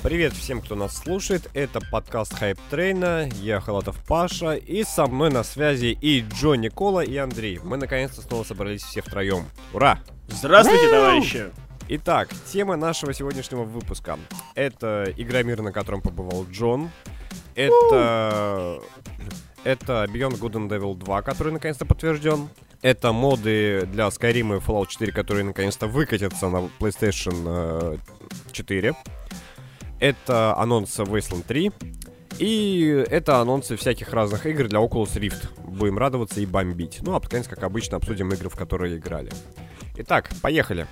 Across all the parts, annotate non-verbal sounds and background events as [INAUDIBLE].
Привет всем, кто нас слушает. Это подкаст Hype Train а. Я Халатов Паша. И со мной на связи и Джо Никола, и Андрей. Мы наконец-то снова собрались все втроем. Ура! Здравствуйте, товарищи! Итак, тема нашего сегодняшнего выпуска. Это Игромир, на котором побывал Джон. Это... Это Beyond Good and Evil 2, который наконец-то подтвержден. Это моды для Skyrim и Fallout 4, которые наконец-то выкатятся на PlayStation 4. Это анонсы Wasteland 3. И это анонсы всяких разных игр для Oculus Rift. Будем радоваться и бомбить. Ну, а под конец, как обычно, обсудим игры, в которые играли. Итак, поехали.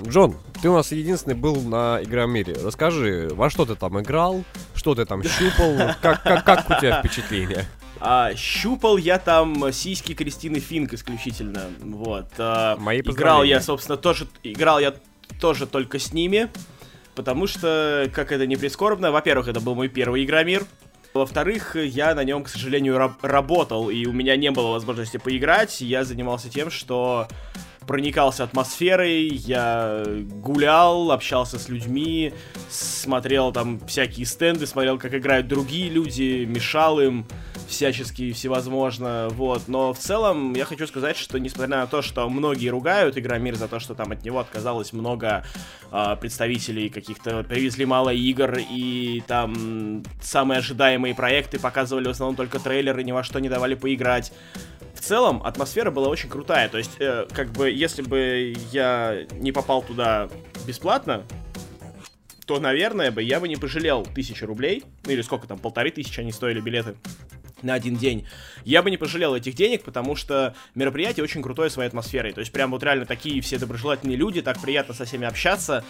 Джон, ты у нас единственный был на Игромире. Расскажи, во что ты там играл, что ты там щупал, как, как, как у тебя впечатление? А, щупал я там сиськи Кристины Финк исключительно. Вот. А, Мои играл я, собственно, тоже. Играл я тоже только с ними. Потому что, как это не прискорбно, во-первых, это был мой первый Игромир. Во-вторых, я на нем, к сожалению, раб- работал, и у меня не было возможности поиграть. Я занимался тем, что проникался атмосферой, я гулял, общался с людьми, смотрел там всякие стенды, смотрел, как играют другие люди, мешал им всячески всевозможно, вот. Но в целом я хочу сказать, что несмотря на то, что многие ругают Игромир за то, что там от него отказалось много э, представителей каких-то, привезли мало игр, и там самые ожидаемые проекты показывали в основном только трейлеры, ни во что не давали поиграть. В целом, атмосфера была очень крутая. То есть, э, как бы, если бы я не попал туда бесплатно, то, наверное, бы я бы не пожалел тысячи рублей, ну или сколько там, полторы тысячи они стоили билеты на один день, я бы не пожалел этих денег, потому что мероприятие очень крутое своей атмосферой. То есть прям вот реально такие все доброжелательные люди, так приятно со всеми общаться,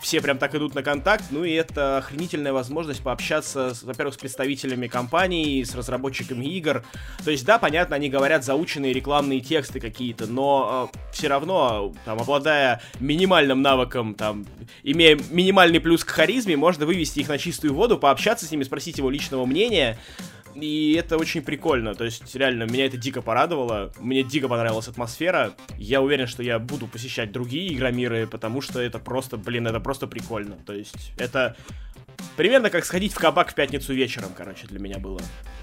все прям так идут на контакт, ну и это охренительная возможность пообщаться, во-первых, с представителями компаний, с разработчиками игр. То есть, да, понятно, они говорят заученные рекламные тексты какие-то, но э, все равно, там, обладая минимальным навыком, там, имея минимальный плюс к харизме, можно вывести их на чистую воду, пообщаться с ними, спросить его личного мнения, и это очень прикольно. То есть, реально, меня это дико порадовало. Мне дико понравилась атмосфера. Я уверен, что я буду посещать другие игромиры, потому что это просто, блин, это просто прикольно. То есть, это примерно как сходить в кабак в пятницу вечером, короче, для меня было.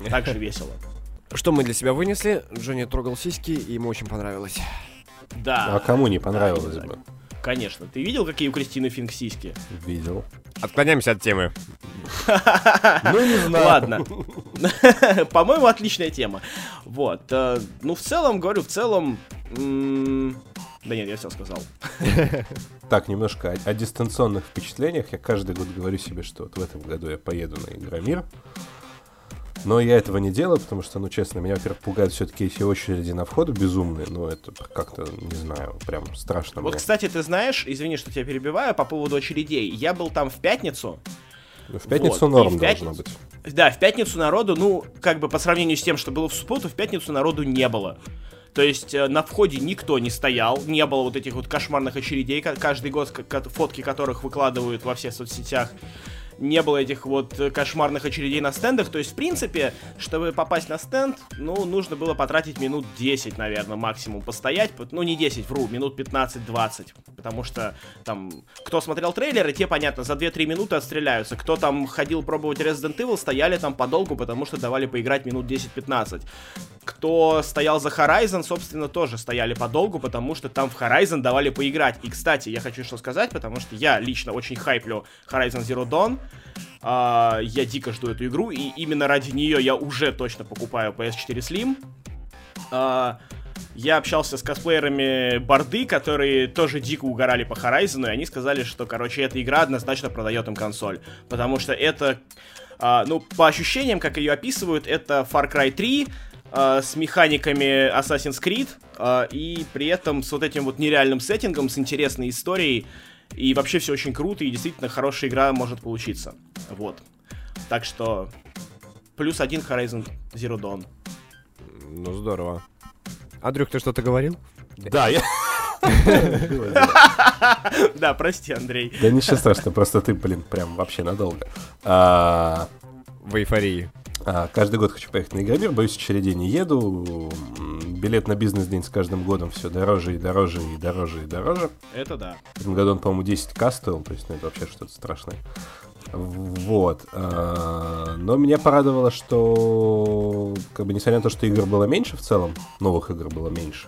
Так же весело. [LAUGHS] Что мы для себя вынесли? Джонни трогал сиськи, и ему очень понравилось. Да. А кому не понравилось бы? Конечно. Ты видел, какие у Кристины Финк сиськи? Видел. Отклоняемся от темы. [LAUGHS] Ну, не знаю. Ладно. [LAUGHS] По-моему, отличная тема. Вот. э, Ну, в целом, говорю, в целом... Да нет, я все сказал. [LAUGHS] Так, немножко о, о дистанционных впечатлениях. Я каждый год говорю себе, что вот в этом году я поеду на Игромир. Но я этого не делаю, потому что, ну, честно, меня, во-первых, пугают все-таки эти очереди на вход безумные, но это как-то, не знаю, прям страшно Вот, мне. кстати, ты знаешь, извини, что тебя перебиваю, по поводу очередей. Я был там в пятницу. Ну, В пятницу вот, норм в должно пятницу- быть. Да, в пятницу народу, ну, как бы по сравнению с тем, что было в субботу, в пятницу народу не было. То есть э, на входе никто не стоял, не было вот этих вот кошмарных очередей, ка- каждый год фотки которых выкладывают во всех соцсетях. Не было этих вот кошмарных очередей на стендах. То есть, в принципе, чтобы попасть на стенд, ну, нужно было потратить минут 10, наверное, максимум постоять. Ну, не 10, вру, минут 15-20. Потому что там, кто смотрел трейлеры, те, понятно, за 2-3 минуты отстреляются. Кто там ходил пробовать Resident Evil, стояли там подолгу, потому что давали поиграть минут 10-15. Кто стоял за Horizon, собственно, тоже стояли подолгу, потому что там в Horizon давали поиграть. И, кстати, я хочу что сказать, потому что я лично очень хайплю Horizon Zero Dawn. А, я дико жду эту игру, и именно ради нее я уже точно покупаю PS4 Slim. А, я общался с косплеерами Борды, которые тоже дико угорали по Horizon, и они сказали, что, короче, эта игра однозначно продает им консоль. Потому что это, а, ну, по ощущениям, как ее описывают, это Far Cry 3 а, с механиками Assassin's Creed, а, и при этом с вот этим вот нереальным сеттингом, с интересной историей, и вообще все очень круто, и действительно хорошая игра может получиться. Вот. Так что плюс один Horizon Zero Dawn. Ну, здорово. Андрюх, ты что-то говорил? Да, я... [LAUGHS] Да, прости, Андрей. Да ничего страшного, просто ты, блин, прям вообще надолго. А, В эйфории. а, Каждый год хочу поехать на Игромир, боюсь, очередей не еду. Билет на бизнес-день с каждым годом все дороже и дороже и дороже и дороже. Это да. В этом году он, по-моему, 10к стоил, то есть ну, это вообще что-то страшное. Вот. а, Но меня порадовало, что, как бы, несмотря на то, что игр было меньше в целом, новых игр было меньше,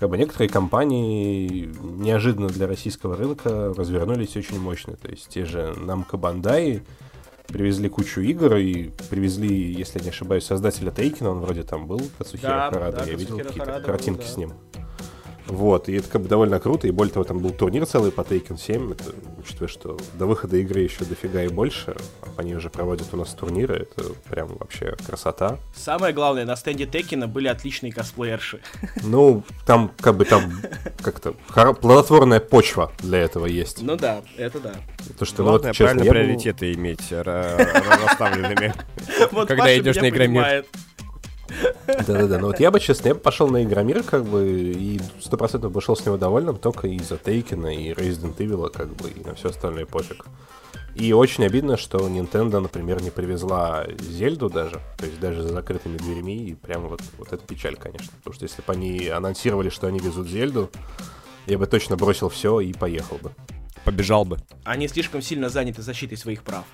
как бы некоторые компании неожиданно для российского рынка развернулись очень мощно. То есть те же Namco Bandai привезли кучу игр и привезли, если не ошибаюсь, создателя Тейкина, он вроде там был, Кацухира Да, Харада, да, я видел Кацухира какие-то Харада картинки был, да. с ним. Вот, и это как бы довольно круто, и более того, там был турнир целый по Taken 7, это, учитывая, что до выхода игры еще дофига и больше, а они уже проводят у нас турниры, это прям вообще красота. Самое главное, на стенде Текина были отличные косплеерши. [LAUGHS] Ну, там как бы там как-то плодотворная почва для этого есть. Ну да, это да. То, что, ну, вот, честно, правильно я был- приоритеты иметь ра- ра- расставленными. [LAUGHS] Когда идешь на Игромир. Да-да-да, ну вот я бы, честно, я бы пошел на Игромир, как бы, и сто процентов бы шел с него довольным только из-за Тейкина и Resident Evil, как бы, и на все остальное пофиг. И очень обидно, что Nintendo, например, не привезла Зельду даже, то есть даже за закрытыми дверьми, и прям вот, вот это печаль, конечно. Потому что если бы они анонсировали, что они везут Зельду, я бы точно бросил все и поехал бы. Побежал бы. Они слишком сильно заняты защитой своих прав.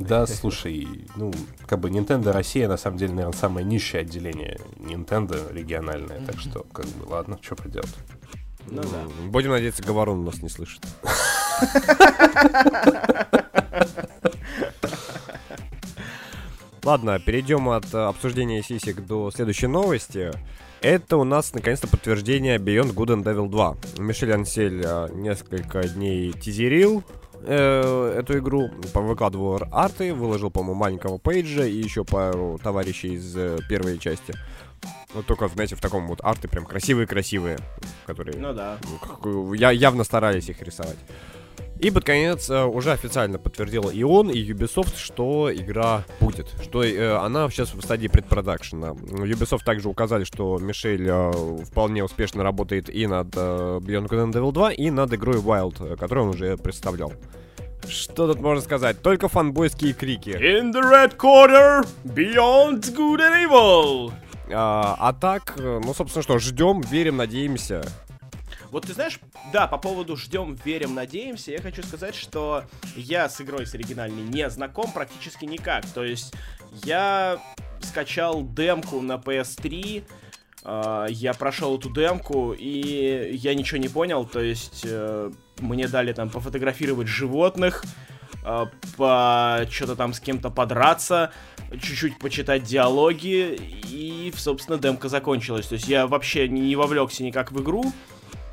Да, слушай, ну, как бы Nintendo Россия, на самом деле, наверное, самое низшее отделение Nintendo региональное, так что, как бы, ладно, что поделать. Ну да. Будем надеяться, Говорун нас не слышит. Ладно, перейдем от обсуждения сисек до следующей новости. Это у нас наконец-то подтверждение Beyond Good and Devil 2. Мишель Ансель э, несколько дней тизерил э, эту игру, выкладывал арты, выложил, по-моему, маленького пейджа и еще пару товарищей из э, первой части. Вот только, знаете, в таком вот арты прям красивые-красивые, которые Ну да. как- я, явно старались их рисовать. И под конец э, уже официально подтвердил и он, и Ubisoft, что игра будет, что э, она сейчас в стадии предпродакшена. Ubisoft также указали, что Мишель э, вполне успешно работает и над Beyond Good and Devil 2, и над игрой Wild, которую он уже представлял. Что тут можно сказать? Только фанбойские крики. In the red corner, beyond good and evil. А, а так, ну, собственно, что, ждем, верим, надеемся. Вот ты знаешь, да, по поводу ждем, верим, надеемся, я хочу сказать, что я с игрой с оригинальной не знаком практически никак. То есть я скачал демку на PS3, э, я прошел эту демку, и я ничего не понял. То есть э, мне дали там пофотографировать животных, э, по что-то там с кем-то подраться, чуть-чуть почитать диалоги, и, собственно, демка закончилась. То есть я вообще не вовлекся никак в игру.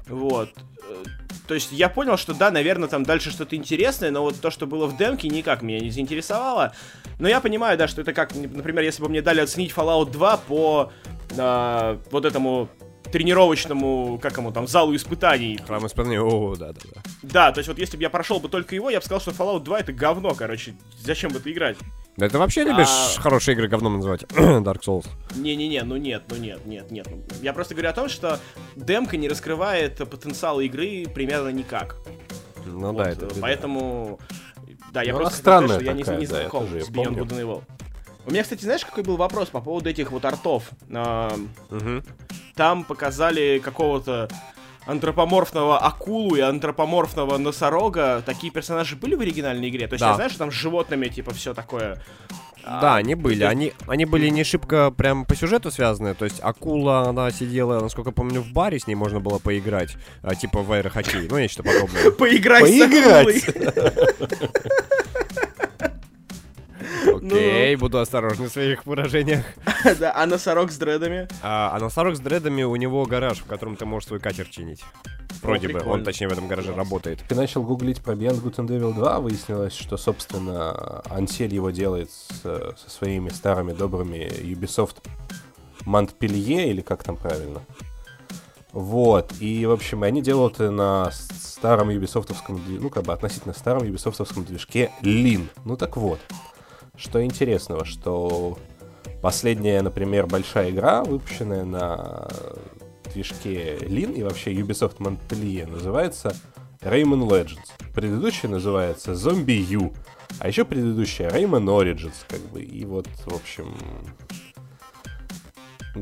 Вот. Э, То есть я понял, что да, наверное, там дальше что-то интересное, но вот то, что было в демке, никак меня не заинтересовало. Но я понимаю, да, что это как, например, если бы мне дали оценить Fallout 2 по а, вот этому тренировочному, как ему там, залу испытаний. Храм исполнения, о, да-да-да. Да, то есть вот если бы я прошел бы только его, я бы сказал, что Fallout 2 это говно, короче. Зачем в это играть? Да ты вообще любишь А. хорошие игры говном называть? [CLEARS THROAT] Dark Souls. Не-не-не, ну нет, ну нет, нет, нет. Я просто говорю о том, что демка не раскрывает потенциал игры примерно никак. Ну Вот, да, это. Поэтому, да, я Ну, просто странная что я не, такая, не да, знаком с Beyond помню. Good and Evil. У меня, кстати, знаешь, какой был вопрос по поводу этих вот артов? Мгм. Там показали какого-то антропоморфного акулу и антропоморфного носорога. Такие персонажи были в оригинальной игре? То есть Да. я знаю, что там с животными, типа, все такое. Да, А, они были. есть- Они, они были не шибко прям по сюжету связаны. То есть акула, она сидела, насколько помню, в баре, с ней можно было поиграть. а, типа в аэрохоккей. Ну, нечто подобное. Поиграй [LAUGHS] Поиграть? [LAUGHS] акулой. Окей, буду осторожен в своих выражениях. [LAUGHS] Да, а носорог с дредами? А, а носорог с дредами у него гараж, в котором ты можешь свой катер чинить. Вроде бы. Он, точнее, в этом гараже работает. Я начал гуглить про Beyond Good and Evil 2, выяснилось, что, собственно, Ансель его делает с- со своими старыми добрыми Ubisoft Монтпелье, или как там правильно. Вот, и, в общем, они делают это на старом юбисофтовском, ну, как бы относительно старом юбисофтовском движке Lean. Ну, так вот, что интересного, что последняя, например, большая игра, выпущенная на движке Lean и вообще Ubisoft Montpellier, называется Rayman Legends. Предыдущая называется Zombie U, а еще предыдущая Rayman Origins, как бы, и вот, в общем...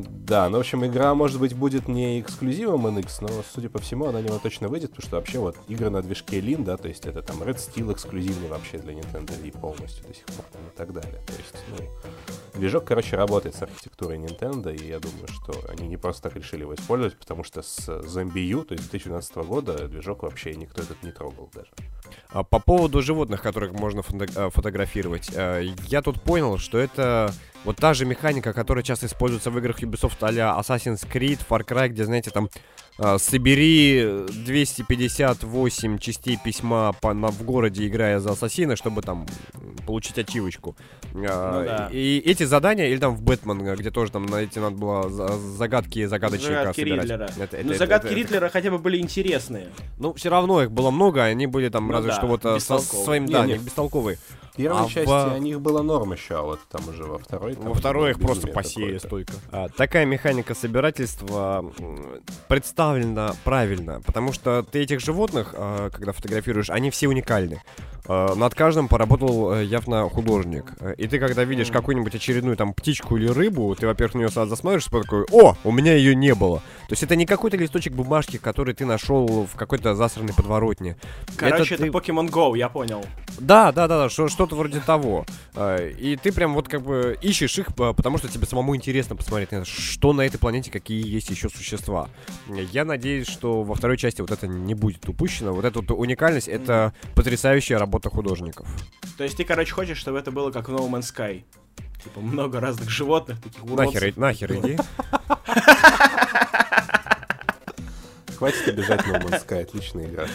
Да, ну, в общем, игра, может быть, будет не эксклюзивом NX, но, судя по всему, она на него точно выйдет, потому что вообще вот игры на движке Lin, да, то есть это там Red Steel эксклюзивный вообще для Nintendo Wii полностью до сих пор и так далее. То есть, ну, движок, короче, работает с архитектурой Nintendo, и я думаю, что они не просто так решили его использовать, потому что с Zombie U, то есть 2012 года, движок вообще никто этот не трогал даже. А по поводу животных, которых можно фото- э, фотографировать, э, я тут понял, что это вот та же механика, которая часто используется в играх Ubisoft а Assassin's Creed, Far Cry, где, знаете, там э, собери 258 частей письма по, на, в городе, играя за ассасина, чтобы там получить ачивочку. Ну, да. И эти задания, или там в Бэтмен, где тоже там найти надо было за- загадки загадочника Загадки собирать. Ридлера. Это- Ну, это- загадки это- Ридлера хотя бы были интересные. Ну, все равно их было много, они были там разве да, что вот э, со своим, Не, да, не. они бестолковые. Первой А части в- о них было норм еще, а вот там уже во второй... Во второй их просто посеяли столько. А, такая механика собирательства представлена правильно, потому что ты этих животных, а, когда фотографируешь, они все уникальны. А, над каждым поработал э, явно художник. Э, И ты, когда видишь какую-нибудь очередную там птичку или рыбу, ты, во-первых, на нее сразу потом такой, о, у меня ее не было. То есть это не какой-то листочек бумажки, который ты нашел в какой-то засранной подворотне. Короче, это, ты- Pokemon Go, я понял. Да, да, да, да, что- что-то вроде того. Э, И ты прям вот как бы ищешь их, э, потому что тебе самому интересно посмотреть, это, что на этой планете, какие есть еще существа. Я надеюсь, что во второй части вот это не будет упущено. Вот эта вот уникальность — это потрясающая работа художников. То есть ты, короче, хочешь, чтобы это было как в No Man's Sky? Типа много разных животных, таких уродцев. Нахер, нахер иди. [LAUGHS] Хватит обижать No Man's Sky, отличная игра.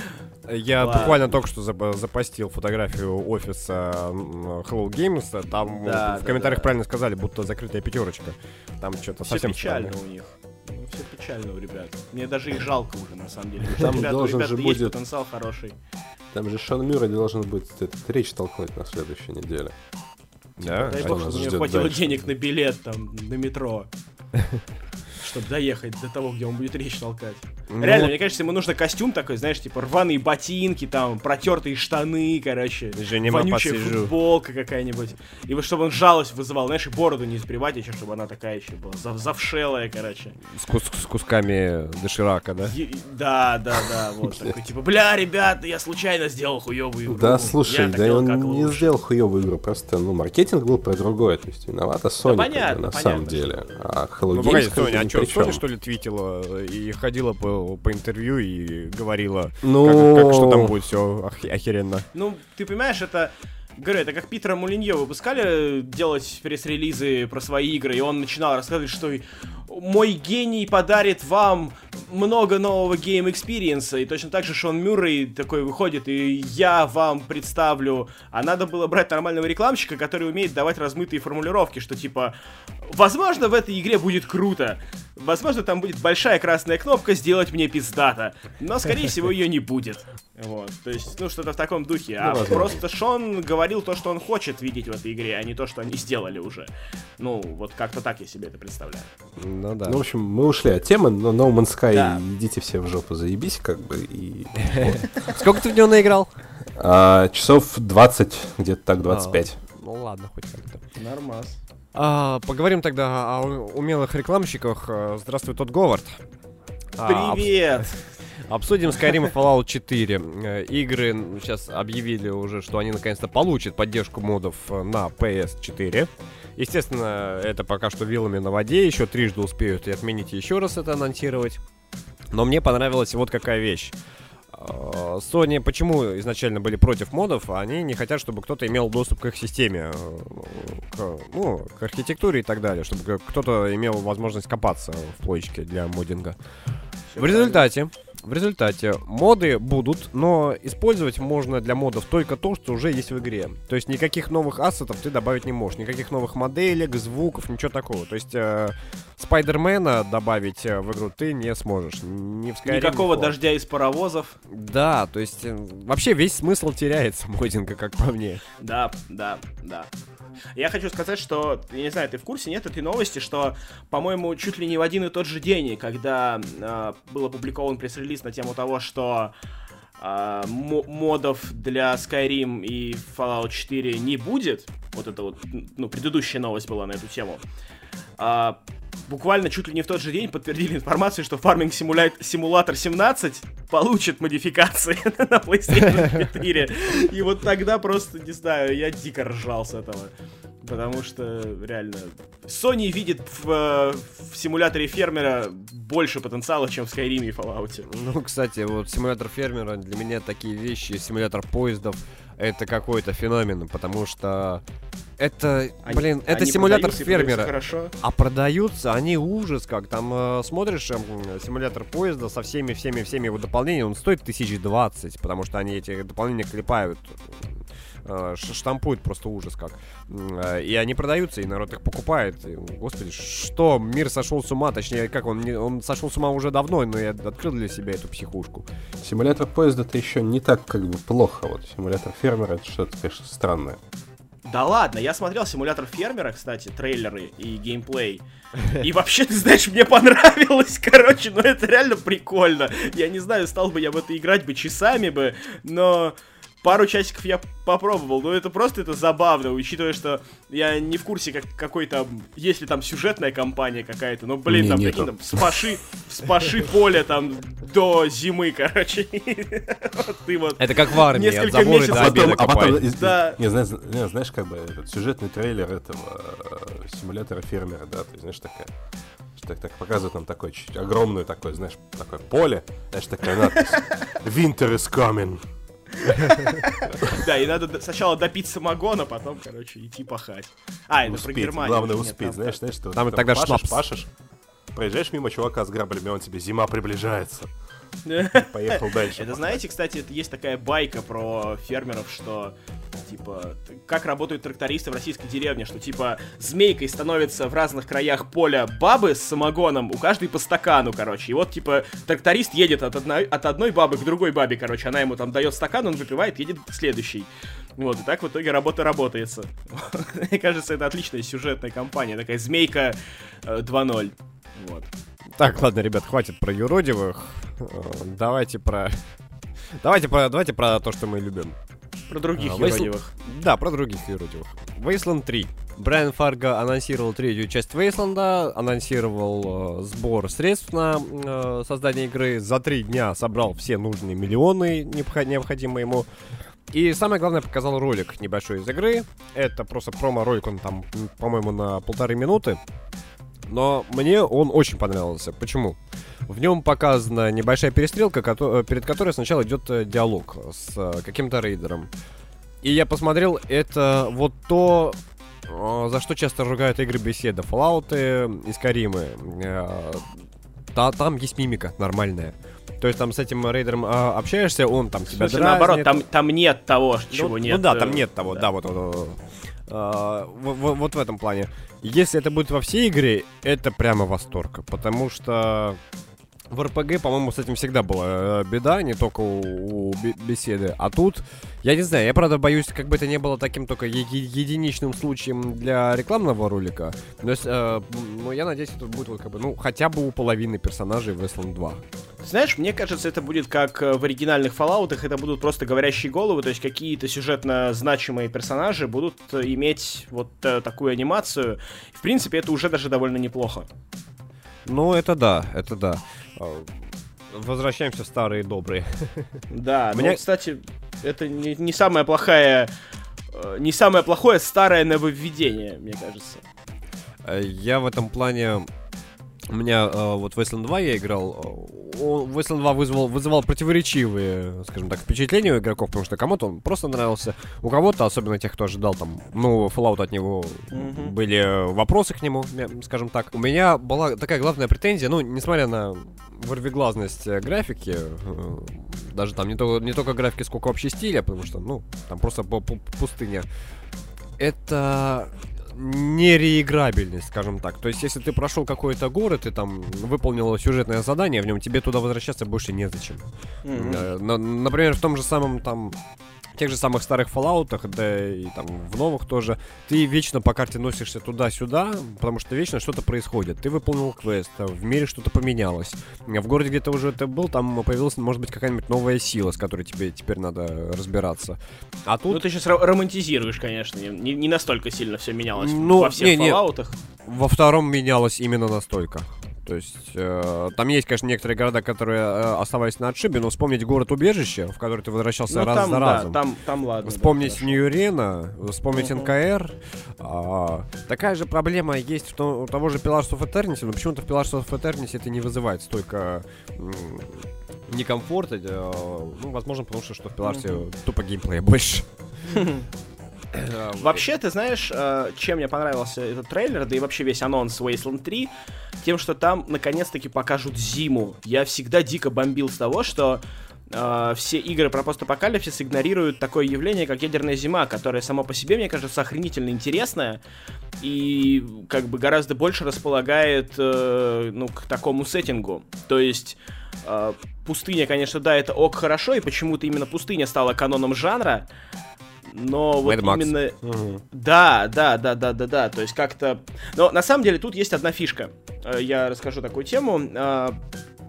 Я Ладно. буквально только что зап- запостил фотографию офиса Hello Games. Там Да, в да, комментариях да. правильно сказали, будто закрытая пятерочка. Там что-то Все совсем печально странное. у них. Ну, Все печально у ребят. Мне даже их жалко уже, на самом деле. Там Ребята, у должен ребят же есть будет- потенциал хороший. Там же Шон Мюррей должен быть этот, речь толкнуть на следующей неделе. Да? Дай что бог, нас чтобы мне ждет хватило дальше? денег на билет там, на метро. Чтобы доехать до того, где он будет речь толкать. Ну, Реально, мне кажется, ему нужно костюм такой, знаешь, типа рваные ботинки, там, протертые штаны, короче. Женя, мы вонючая посижу. футболка какая-нибудь. И вот чтобы он жалость вызывал, знаешь, и бороду не сбривать еще, чтобы она такая еще была зав- завшелая, короче. С, кус- с кусками доширака, да? Е- Да, да, да, вот такой, типа, бля, ребята, я случайно сделал хуёвую игру. Да, слушай, да он не лучше». сделал хуевую игру, просто, ну, маркетинг был про другое, то есть виновата Sony, на самом что- деле. А Hello Games бы Соня, а что, что ли, твитила и ходила по, по интервью и говорила, Ну, как, как- что там будет все охеренно. Ну, ты понимаешь, это... Говорю, это как Питера Молиньё выпускали делать пресс-релизы про свои игры, и он начинал рассказывать, что мой гений подарит вам много нового game experience а, и точно так же Шон Мюррей такой выходит, и я вам представлю, а надо было брать нормального рекламщика, который умеет давать размытые формулировки, что типа, возможно, в этой игре будет круто, возможно, там будет большая красная кнопка «Сделать мне пиздата», но, скорее всего, ее не будет. Вот, то есть, ну, что-то в таком духе. А возможно. просто Шон говорил то, что он хочет видеть в этой игре, а не то, что они сделали уже. Ну, вот как-то так я себе это представляю. Ну да. Ну, в общем, мы ушли от темы, но No Man's Sky, Да. идите все в жопу, заебись, как бы, и... [LAUGHS] Сколько ты в него наиграл? А, часов 20, где-то так, 25. Ну ладно, хоть как-то. Нормас. А, поговорим тогда о умелых рекламщиках. А, Здравствуй, тот Говард. А, Привет! Обсудим Skyrim и Fallout 4. Э, Игры сейчас объявили уже, что они наконец-то получат поддержку модов э, на PS4. Естественно, это пока что вилами на воде, еще трижды успеют и отменить и еще раз это анонсировать. Но мне понравилась вот какая вещь. Э, Sony почему изначально были против модов? Они не хотят, чтобы кто-то имел доступ к их системе, к, ну, к архитектуре и так далее, чтобы кто-то имел возможность копаться в плойчике для моддинга. В результате, в результате моды будут, но использовать можно для модов только то, что уже есть в игре. То есть никаких новых ассетов ты добавить не можешь, никаких новых моделек, звуков, ничего такого. То есть э, Спайдермена добавить э, в игру ты не сможешь. В Skyrim, Никакого ни в Fallout. дождя из паровозов. Да, то есть э, вообще весь смысл теряется [LAUGHS] моддинга, как по мне. Да, да, да. Я хочу сказать, что, я не знаю, ты в курсе, нет, этой новости, что, по-моему, чуть ли не в один и тот же день, когда э, был опубликован пресс-релиз на тему того, что а, модов для Skyrim и Fallout 4 не будет. Вот это вот, ну, предыдущая новость была на эту тему. А, буквально чуть ли не в тот же день подтвердили информацию, что Farming Simulator 17 получит модификации [LAUGHS] на PlayStation [LAUGHS] 4. И вот тогда просто, не знаю, я дико ржал с этого. Потому что, реально, Sony видит в, в симуляторе фермера больше потенциала, чем в Skyrim и Fallout. Ну, кстати, вот симулятор фермера для меня такие вещи, симулятор поездов, это какой-то феномен, потому что это, они, блин, это симулятор фермера. Хорошо. А продаются они ужас как. Там э, смотришь э, симулятор поезда со всеми, всеми, всеми его дополнениями, он стоит тысяч двадцать, потому что они эти дополнения клепают э, штампуют просто ужас как. Э, и они продаются, и народ их покупает. И, господи, что? Мир сошел с ума, точнее, как он, не, он сошел с ума уже давно, но я открыл для себя эту психушку. Симулятор поезда-то еще не так как бы плохо. Вот симулятор фермера это что-то, конечно, странное. Да ладно, я смотрел симулятор фермера, кстати, трейлеры и геймплей. И вообще, ты знаешь, мне понравилось, [LAUGHS] короче, но это реально прикольно. Я не знаю, стал бы я в это играть бы часами бы, но пару часиков я попробовал, но это просто это забавно, учитывая, что я не в курсе, как какой там, есть ли там сюжетная кампания какая-то, но, блин, не, там какие там, спаши, спаши поле там до зимы, короче. [LAUGHS] Ты вот Это как в армии, от забора до обеда а потом, да. не, знаешь, не, знаешь, как бы этот сюжетный трейлер этого э, симулятора фермера, да, ты знаешь, такая так, так показывают нам такое чуть огромное такое, знаешь, такое поле, знаешь, такая надпись Winter is coming. [LAUGHS] Да, и надо сначала допить самогона, потом, короче, идти пахать. А, это про Германию. Главное успеть, знаешь, знаешь, что там тогда шнапс. Пашешь, проезжаешь мимо чувака с граблями, он тебе зима приближается. [LAUGHS] Поехал дальше. Это знаете, кстати, есть такая байка про фермеров, что типа, как работают трактористы в российской деревне, что, типа, змейкой становится в разных краях поля бабы с самогоном, у каждой по стакану, короче. И вот, типа, тракторист едет от одной, от одной бабы к другой бабе, короче. Она ему там дает стакан, он выпивает, едет к следующей. Вот, и так в итоге работа работается. [LAUGHS] Мне кажется, это отличная сюжетная кампания, такая змейка 2.0. Э, вот. Так, ладно, ребят, хватит про юродивых. Э, давайте про... Давайте про, давайте про то, что мы любим. Про других а, юродивых. Да, про других юродивых. Wasteland 3. Брайан Фарго анонсировал третью часть Вейсланда, анонсировал э, сбор средств на э, создание игры. За три дня собрал все нужные миллионы, необходимые ему. И самое главное, показал ролик небольшой из игры. Это просто промо-ролик, он там, по-моему, на полторы минуты. Но мне он очень понравился. Почему? В нем показана небольшая перестрелка, перед которой сначала идет э, диалог с э, каким-то рейдером. И я посмотрел, это вот то, э, за что часто ругают игры беседа. Fallout и Skyrim. Та, там есть мимика нормальная. То есть там с этим рейдером а, общаешься, он там тебя Слушай, наоборот, там, там нет того, ну, чего ну, нет. Ну да, там нет того, да, да вот, вот, а, вот, вот в этом плане. Если это будет во всей игре, это прямо восторг. Потому что в РПГ, по-моему, с этим всегда была э, беда, не только у, у беседы. А тут, я не знаю, я правда боюсь, как бы это не было таким только е- единичным случаем для рекламного ролика. Но, э, но я надеюсь, это будет как бы, ну, хотя бы у половины персонажей в Wasteland 2. Знаешь, мне кажется, это будет как э, в оригинальных Fallout, это будут просто говорящие головы, то есть какие-то сюжетно значимые персонажи будут э, иметь вот э, такую анимацию. В принципе, это уже даже довольно неплохо. Ну, это да, это да. А, возвращаемся в старые добрые. [LAUGHS] Да, Мне... ну, кстати, это не, не самая плохая... Не самое плохое старое нововведение, мне кажется. Я в этом плане у меня э, вот Wasteland 2 я играл, э, он, Wasteland 2 вызвал, вызывал противоречивые, скажем так, впечатления у игроков, потому что кому-то он просто нравился, у кого-то, особенно тех, кто ожидал там, ну, Fallout от него, mm-hmm. были вопросы к нему, скажем так. У меня была такая главная претензия, ну, несмотря на ворвиглазность э, графики, э, даже там не, то, не только графики, сколько вообще стиля, потому что, ну, там просто пустыня. Это нереиграбельность, скажем так. То есть, если ты прошел какой-то город и там выполнил сюжетное задание в нем, тебе туда возвращаться больше незачем. Mm-hmm. Например, в том же самом там тех же самых старых Fallout, да и там в новых тоже, ты вечно по карте носишься туда-сюда, потому что вечно что-то происходит. Ты выполнил квест, в мире что-то поменялось. В городе, где ты уже ты был, там появилась, может быть, какая-нибудь новая сила, с которой тебе теперь надо разбираться. А тут... Ну, ты сейчас романтизируешь, конечно, не, не настолько сильно все менялось ну, во всех не, не. Fallout'ах. Во втором менялось именно настолько. То есть э, там есть, конечно, некоторые города, которые э, оставались на отшибе, но вспомнить город-убежище, в который ты возвращался Ну, раз там, за да, разом. там, там ладно. да, Вспомнить хорошо. Нью-Рена, вспомнить Мгм. НКР. А, такая же проблема есть в том- у того же Pillars of Eternity, но почему-то в Pillars of Eternity это не вызывает столько некомфорта. э, ну, возможно, потому что, что в Pillars тупо геймплея больше. [LAUGHS] Вообще, ты знаешь, э, чем мне понравился этот трейлер, да и вообще весь анонс Wasteland 3, тем, что там наконец-таки покажут зиму. Я всегда дико бомбил с того, что э, все игры про постапокалипсис игнорируют такое явление, как ядерная зима, которое само по себе, мне кажется, охренительно интересное и как бы гораздо больше располагает э, ну, к такому сеттингу. То есть э, пустыня, конечно, да, это ок хорошо, и почему-то именно пустыня стала каноном жанра, но вот Mad Max. именно... Мгм. Да, да, да, да, да, да. То есть как-то. Но на самом деле тут есть одна фишка. Э, Я расскажу такую тему. Э,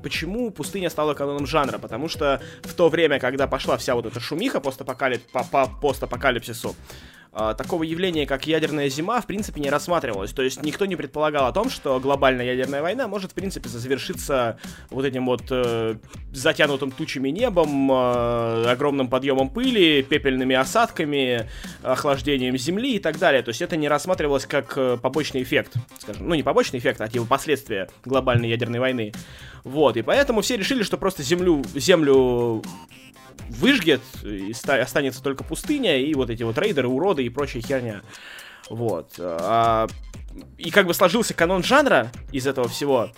Почему пустыня стала каноном жанра? Потому что в то время, когда пошла вся вот эта шумиха постапокалип... по, по постапокалипсису, такого явления, как ядерная зима, в принципе, не рассматривалось. То есть никто не предполагал о том, что глобальная ядерная война может, в принципе, завершиться вот этим вот э, затянутым тучами небом, э, огромным подъемом пыли, пепельными осадками, охлаждением земли и так далее. То есть это не рассматривалось как э, побочный эффект, скажем. Ну, не побочный эффект, а типа последствия глобальной ядерной войны. Вот, и поэтому все решили, что просто землю, землю выжгет, и ста- останется только пустыня, и вот эти вот рейдеры, уроды и прочая херня. Вот. А, и как бы сложился канон жанра из этого всего.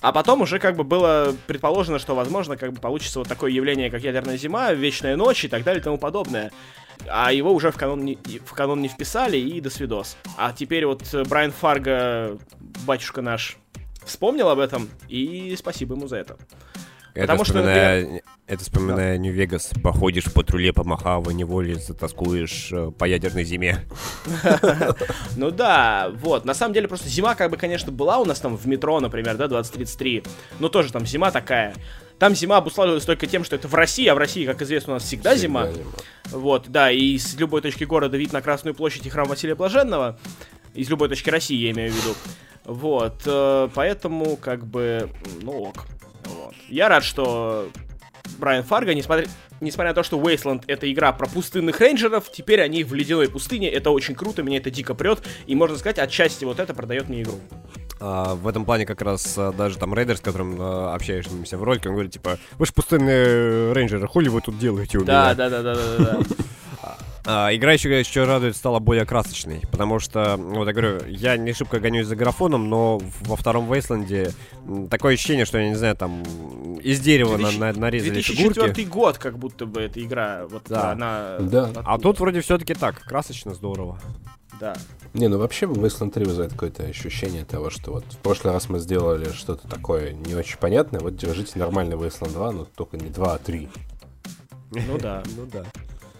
А потом уже как бы было предположено, что возможно как бы получится вот такое явление, как ядерная зима, вечная ночь и так далее и тому подобное. А его уже в канон не, в канон не вписали, и до свидос. А теперь вот Брайан Фарго, батюшка наш, вспомнил об этом, и спасибо ему за это. Это Потому что, вспоминая, это вспоминая Нью-Вегас, походишь в патруле по Махаво, неволе затаскуешь э, по ядерной зиме. [LAUGHS] Ну да, вот, на самом деле просто зима как бы, конечно, была у нас там в метро, например, да, 2033, но тоже там зима такая. Там зима обуславливалась только тем, что это в России, а в России, как известно, у нас всегда, зима. Всегда зима. Вот, да, и с любой точки города вид на Красную площадь и храм Василия Блаженного. Из любой точки России, я имею в виду. Вот, э, поэтому, как бы, ну ок. Вот. Я рад, что Брайан Фарго, несмотря, несмотря на то, что Wasteland это игра про пустынных рейнджеров, теперь они в ледяной пустыне, это очень круто, меня это дико прет, и можно сказать, отчасти вот это продает мне игру. А, в этом плане как раз а, даже там рейдер, с которым а, общаешься в ролике, он говорит, типа, вы же пустынные рейнджеры, хули вы тут делаете у Да, меня? да, да, да, да, да. А, игра еще, еще радует, стала более красочной, потому что, ну, вот я говорю, я не шибко гонюсь за графоном, но во втором Вейсленде такое ощущение, что, я не знаю, там из дерева на- 2000 на- нарезали 2004 фигурки. год, как будто бы эта игра, вот Да. она... Да. А тут вроде все-таки так, красочно, здорово. Да. Не, ну вообще Wasteland 3 вызывает какое-то ощущение того, что вот в прошлый раз мы сделали что-то такое не очень понятное, вот держите нормальный Wasteland 2, но только не 2, а 3. Ну да. Ну да.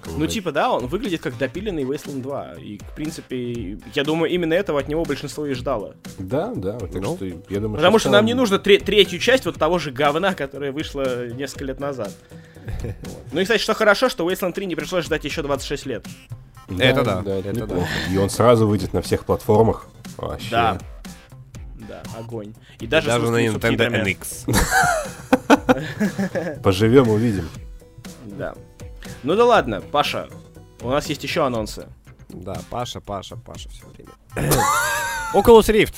Ну, типа, да, он выглядит как допиленный Wasteland 2. И, в принципе, я думаю, именно этого от него большинство и ждало. Да, да, так Ну. что я думаю, Потому в что нам не нужно тре- третью часть вот того же говна, которая вышла несколько лет назад. Вот. [LAUGHS] Ну и, кстати, что хорошо, что Wasteland 3 не пришлось ждать еще 26 лет. Это да, это, это да. И он сразу выйдет на всех платформах. Вообще. Да. Да, огонь. И даже, на Nintendo. NX. [LAUGHS] [LAUGHS] Поживем, увидим. Да. Ну да ладно, Паша, у нас есть еще анонсы. Да, Паша, Паша, Паша все время. [COUGHS] Oculus Rift.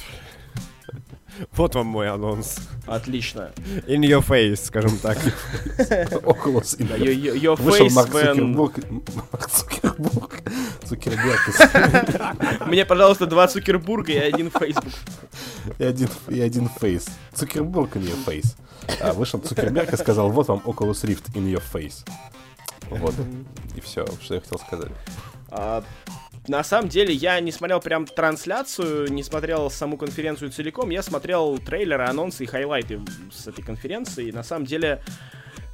[COUGHS] Вот вам мой анонс. Отлично. In your face, скажем так. [LAUGHS] Oculus Rift. your, your Вышел face Марк when... Цукерберг. Марк Цукерберг. Цукерберг. [LAUGHS] Мне, пожалуйста, два Цукербурга и один Facebook. [LAUGHS] И один, и один фейс. Цукерберг in your face. А вышел Цукерберг и сказал, вот вам Oculus Rift in your face. Вот. И все, что я хотел сказать. А, на самом деле, я не смотрел прям трансляцию, не смотрел саму конференцию целиком, я смотрел трейлеры, анонсы и хайлайты с этой конференции. И на самом деле,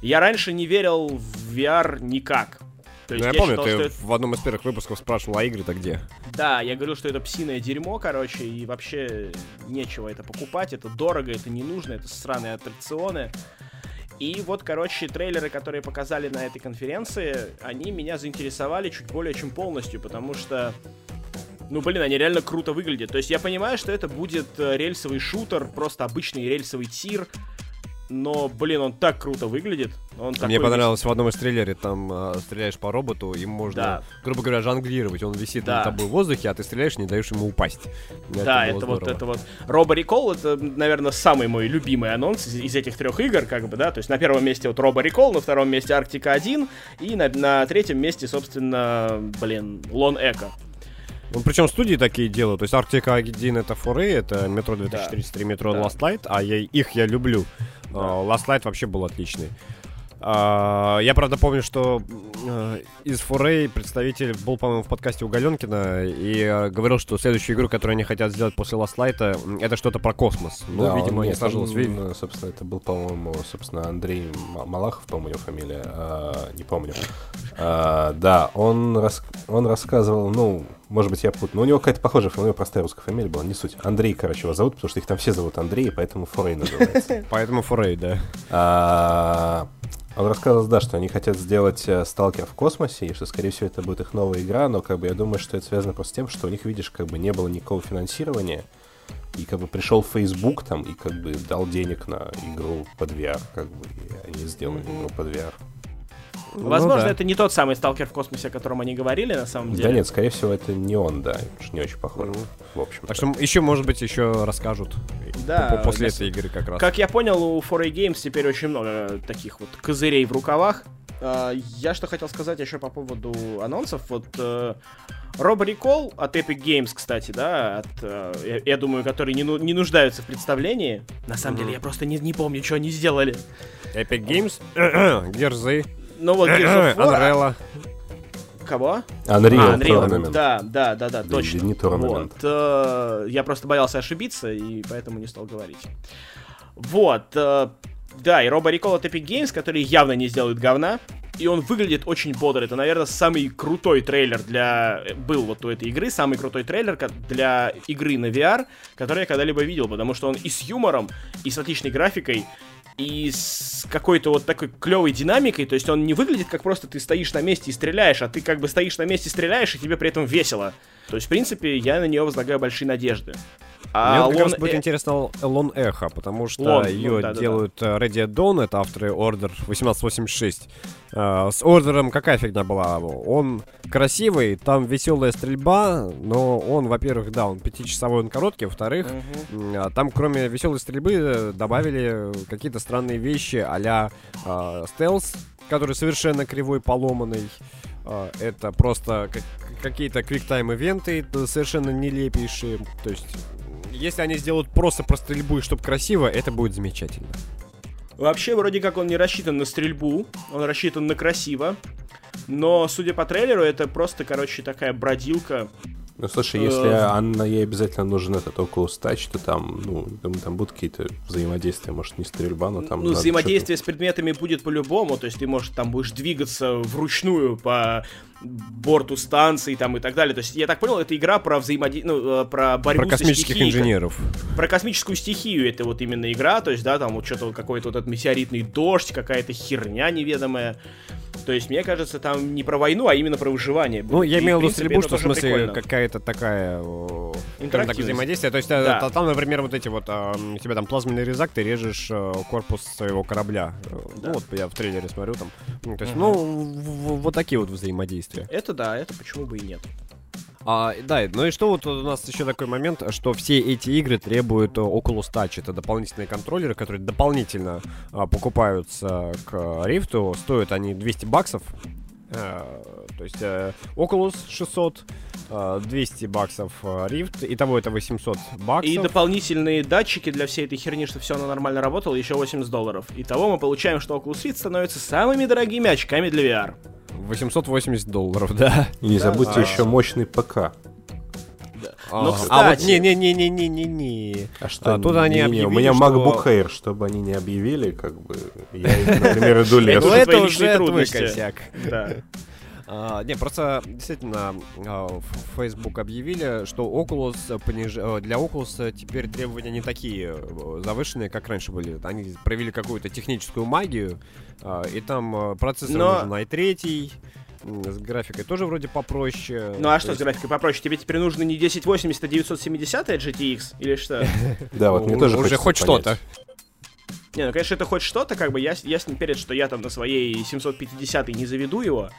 я раньше не верил в VR никак. То Ну, есть я помню, считал, ты это- в одном из первых выпусков спрашивал, а игры-то где? Да, я говорил, что это псиное дерьмо, короче, и вообще нечего это покупать, это дорого, это не нужно, это сраные аттракционы. И вот, короче, трейлеры, которые показали на этой конференции, они меня заинтересовали чуть более чем полностью, потому что, ну, блин, они реально круто выглядят. То есть я понимаю, что это будет э, рельсовый шутер, просто обычный рельсовый тир, но, блин, он так круто выглядит. Он Мне понравилось в одном из трейлеров, там а, стреляешь по роботу, и можно, Да. грубо говоря, жонглировать. Он висит Да. над тобой в воздухе, а ты стреляешь, не даешь ему упасть. Мне Да, было это вот это вот. Робо Recall это, наверное, самый мой любимый анонс из, из этих трех игр, как бы, да. То есть на первом месте вот Робо Recall, на втором месте Арктика 1, и на, на третьем месте, собственно, блин, Лон Эко. Ну, причем студии такие делают. То есть Arctica 1 это 4 это Metro 2033, Metro Да. Last Light, а я, их я люблю. А, Last Light вообще был отличный. А, я, правда, помню, что э, из 4 представитель был, по-моему, в подкасте у Галенкина и э, говорил, что следующую игру, которую они хотят сделать после Last Light, это что-то про космос. Ну, Да, видимо, он- не сложилось. он, э, собственно, это был, по-моему, собственно, Андрей Ма- Малахов, по-моему, у него фамилия, а, не помню. А, да, он, рас- он рассказывал, ну, может быть, я путаю, но у него какая-то похожая фамилия, у него простая русская фамилия была, не суть. Андрей, короче, его зовут, потому что их там все зовут Андрей, поэтому Форей называется. [LAUGHS] Поэтому 4 да. А, Он рассказывал, да, что они хотят сделать э, Сталкер в космосе, и что, скорее всего, это будет их новая игра, но как бы я думаю, что это связано просто с тем, что у них, видишь, как бы не было никакого финансирования, и как бы пришел Facebook там и как бы дал денег на игру под VR, как бы, и они сделали игру под VR. Ну Возможно, да. это не тот самый сталкер в космосе, о котором они говорили, на самом деле. Да нет, скорее всего, это не он, да, уж не очень похоже, в общем. Так что еще, может быть, еще расскажут. Да, по- После да, этой игры как раз. Как я понял, у 4A Games теперь очень много таких вот козырей в рукавах. А, Я что хотел сказать еще по поводу анонсов. Вот э, Robo Recall от Epic Games, кстати, да, от, э, я, я думаю, которые не, ну- не нуждаются в представлении. На самом деле, я просто не, не помню, что они сделали. Epic Games, [CLEARS THROAT] Герзы, Ну вот Gears of War- Unreal. Кого? Unreal А, Unreal. Tournament. Да, да, да, да, точно. не Tournament. Вот, э, я просто боялся ошибиться, и поэтому не стал говорить. Вот, э, да, и Robo Recall от Epic Games, который явно не сделает говна, и он выглядит очень бодро. Это, наверное, самый крутой трейлер для... э, Был вот у этой игры, самый крутой трейлер для игры на VR, который я когда-либо видел, потому что он и с юмором, и с отличной графикой, и с какой-то вот такой клевой динамикой, то есть он не выглядит как просто ты стоишь на месте и стреляешь, а ты как бы стоишь на месте и стреляешь, и тебе при этом весело. То есть, в принципе, я на нее возлагаю большие надежды. А Мне вот как раз будет E- интересно Лон Эхо, потому что Лон, ее ну, да-да-да. делают э, Ready at Dawn, это авторы Order 1886. Э, С Ордером какая фигня была? Он красивый, там веселая стрельба, но он, во-первых, да, он пятичасовой, он короткий, во-вторых, а там кроме веселой стрельбы э, добавили какие-то странные вещи а-ля э, стелс, который совершенно кривой, поломанный. Э, Это просто как- какие-то квиктайм-ивенты э, совершенно нелепейшие. То есть, если они сделают просто про стрельбу и чтобы красиво, это будет замечательно. Вообще, вроде как он не рассчитан на стрельбу, он рассчитан на красиво. Но, судя по трейлеру, это просто, короче, такая бродилка. Ну, слушай, Э, если Анна ей обязательно нужен этот Oculus Touch, то там, ну, думаю, там будут какие-то взаимодействия, может, не стрельба, но там... ну, взаимодействие с предметами будет по-любому, то есть ты, может, там будешь двигаться вручную по борту станции там и так далее. То есть, я так понял, это игра про взаимодействие, ну, э, про борьбу Про космических стихией. инженеров. Про космическую стихию это вот именно игра, то есть, да, там вот что-то какой-то вот этот метеоритный дождь, какая-то херня неведомая. То есть, мне кажется, там не про войну, а именно про выживание. Ну, будет. я И, имел в виду стрельбу, что в смысле какая-то такая скажем так, взаимодействие. То есть э, Да. та- там, например, вот эти вот а, у тебя там плазменный резак, ты режешь э, корпус своего корабля. Да. Ну вот я в трейлере смотрю там. Ну, То есть, ну, в- в- вот такие вот взаимодействия. Это да, это почему бы и нет. А, да, ну и что вот у нас еще такой момент, что все эти игры требуют э, Oculus Touch. Это дополнительные контроллеры, которые дополнительно а, покупаются к Rift. Стоят они 200 баксов. Э, то есть э, Oculus 600, э, 200 баксов э, Rift. Итого это 800 баксов. И дополнительные датчики для всей этой херни, чтобы все оно нормально работало, еще 80 долларов. Итого мы получаем, что Oculus Rift становится самыми дорогими очками для VR. 880 долларов, да. И не забудьте да. еще мощный ПК. Но, Ага. А вот кстати- не-не-не-не-не-не. А что? А, тут они не-не, объявили, У меня что- MacBook Air, чтобы они не объявили, как бы, я, им, например, иду [LAUGHS] Это лесом. уже это уже твой косяк. Да. А, не, просто действительно а, в Facebook объявили, что Oculus пониж... э, для Oculus теперь требования не такие э, завышенные, как раньше были. Они провели какую-то техническую магию, а, и там э, процессор Но- нужен i3, м, с графикой тоже вроде попроще. Ну а То что с есть- графикой попроще? Тебе теперь нужно не 1080, а 970 GTX? Или что? [LAUGHS] Да, вот мне тоже уже хоть что-то. Не, ну конечно, это хоть что-то, как бы я, я с ним перед, что я там на своей 750 не заведу его,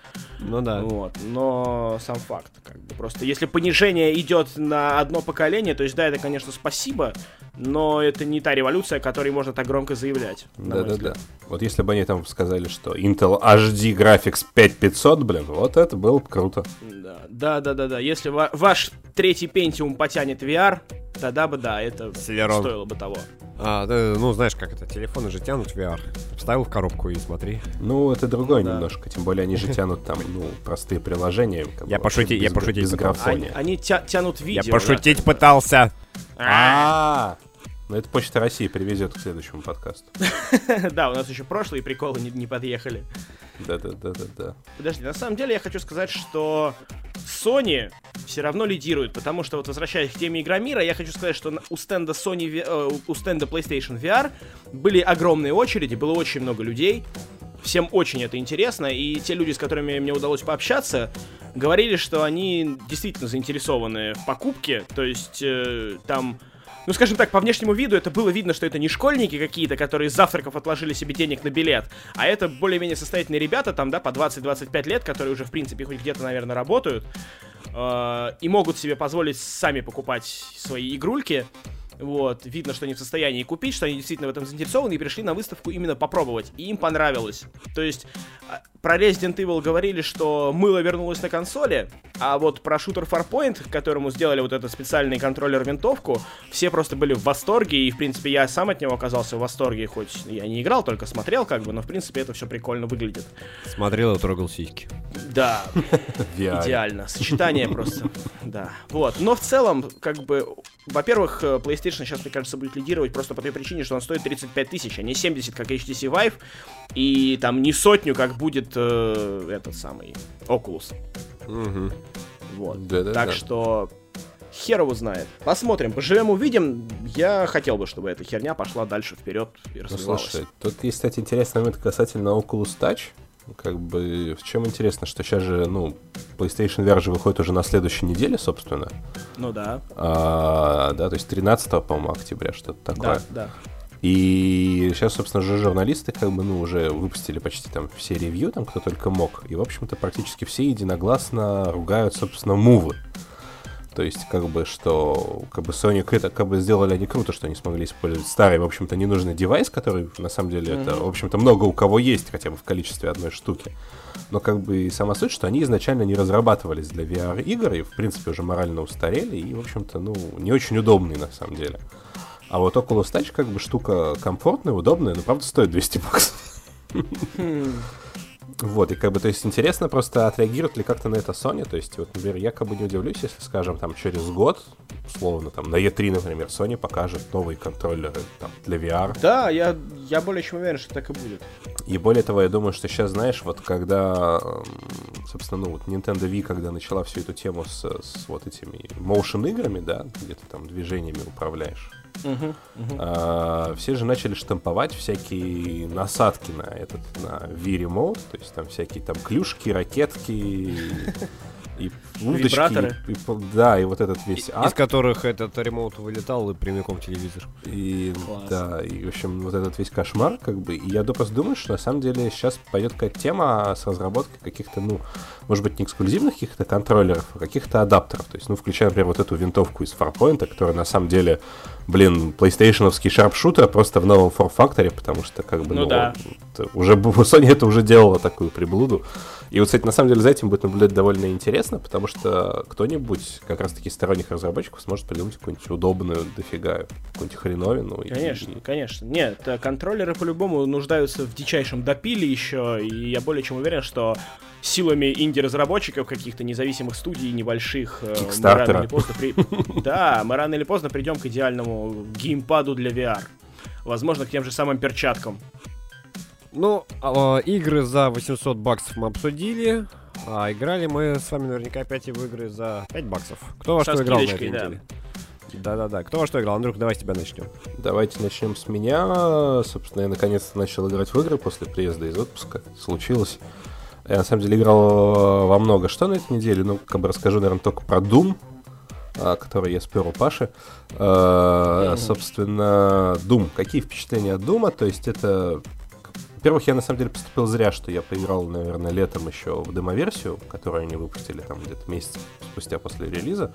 Ну да. вот, но сам факт, как бы просто, если понижение идет на одно поколение, то есть да, это, конечно, спасибо, но это не та революция, о которой можно так громко заявлять. Да-да-да. Вот если бы они там сказали, что Intel HD Graphics 5500, блин, вот это было бы круто. Да, да, да, да, да. Если ва- ваш третий Pentium потянет VR, тогда бы да, это Celeron. стоило бы того. А, да, ну знаешь, как это, телефоны же тянут VR. Вставил в коробку и смотри. Ну, это другое Да. немножко, тем более они же [LAUGHS] тянут там, ну, простые приложения. как Я бы, пошути- без я пошутить Без пытался. Они, графония. они тя- тянут видео. Я пошутить да. пытался. А, ну это Почта России привезет к следующему подкасту. [LAUGHS] Да, у нас еще прошлые приколы не, не подъехали. Да-да-да-да-да. Подожди, на самом деле я хочу сказать, что Sony все равно лидирует, потому что вот возвращаясь к теме Игромира, я хочу сказать, что у стенда Sony, э, у стенда PlayStation VR были огромные очереди, было очень много людей. Всем очень это интересно, и те люди, с которыми мне удалось пообщаться, говорили, что они действительно заинтересованы в покупке, то есть э, там ну, скажем так, по внешнему виду это было видно, что это не школьники какие-то, которые с завтраков отложили себе денег на билет, а это более-менее состоятельные ребята, там, да, по 20-25 лет, которые уже, в принципе, хоть где-то, наверное, работают, э, и могут себе позволить сами покупать свои игрульки. Вот, видно, что они в состоянии купить, что они действительно в этом заинтересованы и пришли на выставку именно попробовать. И им понравилось. То есть, а, про Resident Evil говорили, что мыло вернулось на консоли, а вот про шутер Farpoint, которому сделали вот этот специальный контроллер-винтовку, все просто были в восторге, и, в принципе, я сам от него оказался в восторге, хоть я не играл, только смотрел, как бы, но, в принципе, это все прикольно выглядит. Смотрел и трогал сиськи. Да. [LAUGHS] Идеально. Сочетание просто. Да. Вот. Но в целом, как бы, во-первых, э, PlayStation сейчас, мне кажется, будет лидировать просто по той причине, что он стоит 35 тысяч, а не 70, как HTC Vive, и там не сотню, как будет э, этот самый Oculus. Мгм. Вот. Да-да-да. Так что хер его знает. Посмотрим, поживем, увидим. Я хотел бы, чтобы эта херня пошла дальше вперед и Ну, развивалась. слушай, тут есть, кстати, интересный момент касательно Oculus Touch. Как бы, в чем интересно, что сейчас же, ну, PlayStation VR же выходит уже на следующей неделе, собственно. Ну да. А, да, то есть 13 по-моему, октября, что-то такое. Да, да. И сейчас, собственно, же журналисты как бы, ну, уже выпустили почти там все ревью, там, кто только мог. И, в общем-то, практически все единогласно ругают, собственно, мувы. То есть, как бы, что, как бы, Sony это, как бы, сделали они круто, что они смогли использовать старый, в общем-то, ненужный девайс, который, на самом деле, это, в общем-то, много у кого есть, хотя бы в количестве одной штуки. Но, как бы, и сама суть, что они изначально не разрабатывались для VR-игр, и, в принципе, уже морально устарели, и, в общем-то, ну, не очень удобные, на самом деле. А вот Oculus Touch как бы штука комфортная, удобная, но правда стоит 200 баксов. Вот, и как бы, то есть интересно просто, отреагирует ли как-то на это Sony, то есть, вот, например, я как бы не удивлюсь, если, скажем, там, через год, условно, там, на E3, например, Sony покажет новые контроллеры, там, для VR, Да, я, я более чем уверен, что так и будет. и более того, я думаю, что сейчас, знаешь, вот когда, эм, собственно, ну вот Nintendo Wii, когда начала всю эту тему с, с вот этими motion играми, да, где ты там движениями управляешь, А, все же начали штамповать всякие насадки на этот, на Wii Remote, то есть там всякие там клюшки, ракетки и удочки. Вибраторы. и- и да, и вот этот весь Из ад. которых этот ремоут вылетал и прямиком телевизор. И, Класс. да, и, в общем, вот этот весь кошмар, как бы, и я просто думаю, что на самом деле сейчас пойдет какая-то тема с разработкой каких-то, ну, может быть, не эксклюзивных каких-то контроллеров, а каких-то адаптеров. То есть, ну, включая, например, вот эту винтовку из Farpoint, которая на самом деле, блин, PlayStationовский шарпшутер просто в новом форм-факторе, потому что, как бы, Ну да. это уже [LAUGHS] Sony это уже делала такую приблуду. И вот, кстати, на самом деле за этим будет наблюдать довольно интересно, потому что кто-нибудь, как раз-таки сторонних разработчиков, сможет придумать какую-нибудь удобную дофига, какую-нибудь хреновину. Конечно, и- конечно. Нет, э, контроллеры по-любому нуждаются в дичайшем допиле еще, и я более чем уверен, что силами инди-разработчиков каких-то независимых студий небольших э, мы Кикстартера. рано или поздно при- [LAUGHS] Да, мы рано или поздно придем к идеальному геймпаду для VR. Возможно, к тем же самым перчаткам. Ну, а, игры за 800 баксов мы обсудили. А играли мы с вами наверняка опять и в игры за 5 баксов. Кто во Со что играл на этой да. неделе? Да-да-да. Кто во что играл? Андрюх, давай с тебя начнем. Давайте начнем с меня. Собственно, я наконец-то начал играть в игры после приезда из отпуска. Случилось. Я на самом деле играл во много что на этой неделе. Ну, как бы расскажу, наверное, только про Doom, а, который я спер у Паши. А, Собственно, Doom. Какие впечатления от Дума? То есть это... Во-первых, я на самом деле поступил зря, что я поиграл, наверное, летом еще в демоверсию, которую они выпустили там где-то месяц спустя после релиза.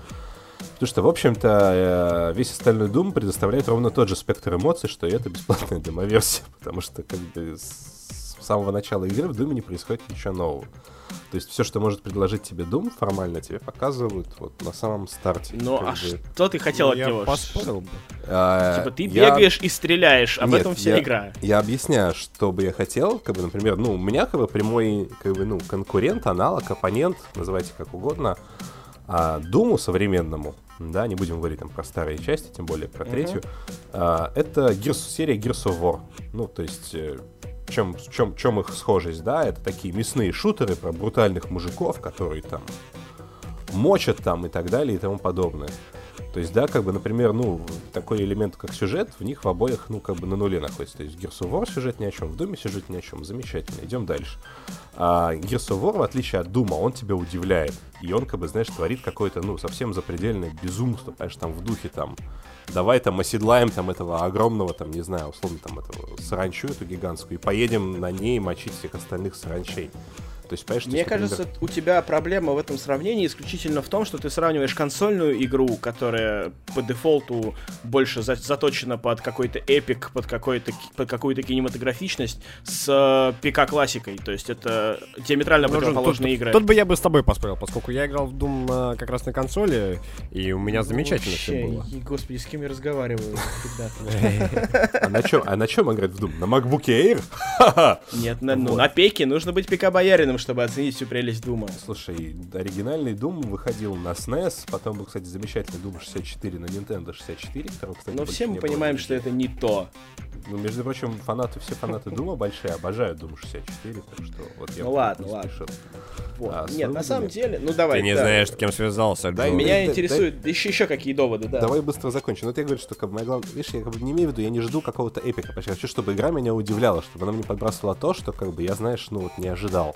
Потому что, в общем-то, э, весь остальной Doom предоставляет ровно тот же спектр эмоций, что и эта бесплатная [LAUGHS] демоверсия. Потому что, как бы, с самого начала игры в Doom не происходит ничего нового. То есть все, что может предложить тебе Doom, формально тебе показывают вот на самом старте. Ну, а бы, что ты хотел Ну, от я него? поспорил бы. а, Типа ты я- бегаешь и стреляешь, об Нет, этом вся я- игра. Я объясняю, что бы я хотел, как бы, например, ну, у меня как бы прямой, как бы, ну, конкурент, аналог, оппонент, называйте как угодно, а Думу современному, да, не будем говорить там про старые части, тем более про третью, а, это Gears, серия Gears of War. Ну, то есть, э, чем, чем, чем их схожесть, да, это такие мясные шутеры про брутальных мужиков, которые там мочат там и так далее и тому подобное. То есть, да, как бы, например, ну, такой элемент, как сюжет, в них в обоих, ну, как бы на нуле находится. То есть, Gears of War сюжет ни о чем, в Думе сюжет ни о чем. Замечательно, идем дальше. А Gears of War, в отличие от Дума, он тебя удивляет. И он, как бы, знаешь, творит какое-то, ну, совсем запредельное безумство, понимаешь, там, в духе, там, давай там оседлаем там этого огромного, там, не знаю, условно, там, этого саранчу эту гигантскую, и поедем на ней мочить всех остальных саранчей. То есть, понимаешь, Мне кажется, у тебя проблема в этом сравнении исключительно в том, что ты сравниваешь консольную игру, которая по дефолту больше за- заточена под какой-то эпик, под, какой-то, под какую-то кинематографичность, с э, ПК-классикой. То есть это диаметрально Ну, Жень, противоположные тут, игры. тут бы я бы с тобой поспорил, поскольку я играл в Doom на- как раз на консоли, и у меня замечательно все Вообще, было. и, Господи, с кем я разговариваю? ребята? А на чем, а на чем играть в Doom? На MacBook Air? [LAUGHS] Нет, на, ну, на пеке нужно быть ПК-боярином, чтобы оценить всю прелесть Дума. Слушай, оригинальный Doom выходил на SNES, потом был, кстати, замечательный Doom 64 на Nintendo 64, которого, кстати, Но все мы было понимаем, нигде. что это не то. Ну, между прочим, фанаты, все фанаты Дума большие обожают Doom 64, так что вот я Ну бы ладно, не ладно. Вот. А, Нет, на самом деле, ну давай. Ты не да. знаешь, с кем связался, мне- Меня Дай- интересует еще, еще какие доводы, да. Давай быстро закончим. Ну, вот я говорю, что как бы, моя главная... Видишь, я как бы не имею в виду, я не жду какого-то эпика. Я хочу, чтобы игра меня удивляла, чтобы она мне подбрасывала то, что, как бы, я, знаешь, ну, вот не ожидал.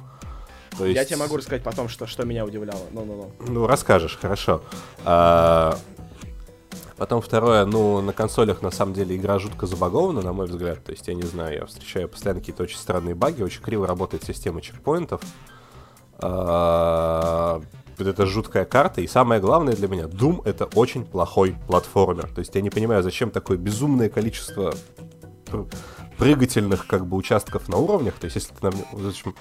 То есть... Я тебе могу рассказать потом, что, что меня удивляло. Ну-ну-ну. Ну, расскажешь, хорошо. А, Потом второе, ну, на консолях, на самом деле, игра жутко забагована, на мой взгляд. То есть, я не знаю, я встречаю постоянно какие-то очень странные баги, очень криво работает система чекпоинтов. А, вот Это жуткая карта, и самое главное для меня, Doom — это очень плохой платформер. То есть, я не понимаю, зачем такое безумное количество прыгательных как бы участков на уровнях. То есть, если ты, общем,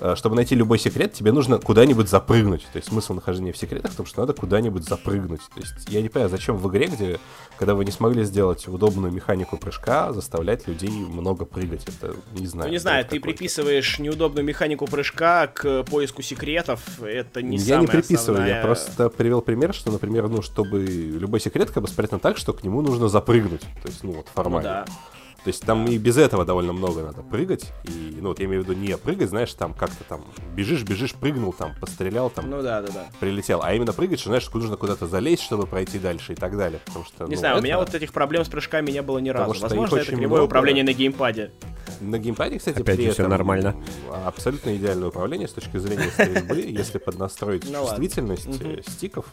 э, чтобы найти любой секрет, тебе нужно куда-нибудь запрыгнуть. То есть смысл нахождения в секретах в том, что надо куда-нибудь запрыгнуть. То есть я не понимаю, зачем в игре, где, когда вы не смогли сделать удобную механику прыжка, заставлять людей много прыгать. Это не знаю. Ну, не знаю, ты приписываешь неудобную механику прыжка к поиску секретов. Это не я не приписываю, основная- я просто привел пример, что, например, ну, чтобы любой секрет как бы спрятан так, что к нему нужно запрыгнуть. То есть, ну, вот Ну формально. да. То есть там и без этого довольно много надо прыгать. И, ну, вот я имею в виду не прыгать, знаешь, там как-то там бежишь, бежишь, прыгнул, там, пострелял, там, Ну да, да, да. прилетел. А именно прыгать, что, знаешь, нужно куда-то залезть, чтобы пройти дальше и так далее. Потому что, Не ну, знаю, у это- меня вот этих проблем с прыжками не было ни Потому разу. что Возможно, это кривое много. управление на геймпаде. На геймпаде, кстати, Опять при всё этом нормально. абсолютно идеальное управление с точки зрения стрельбы. [LAUGHS] Если поднастроить Ну чувствительность э, стиков,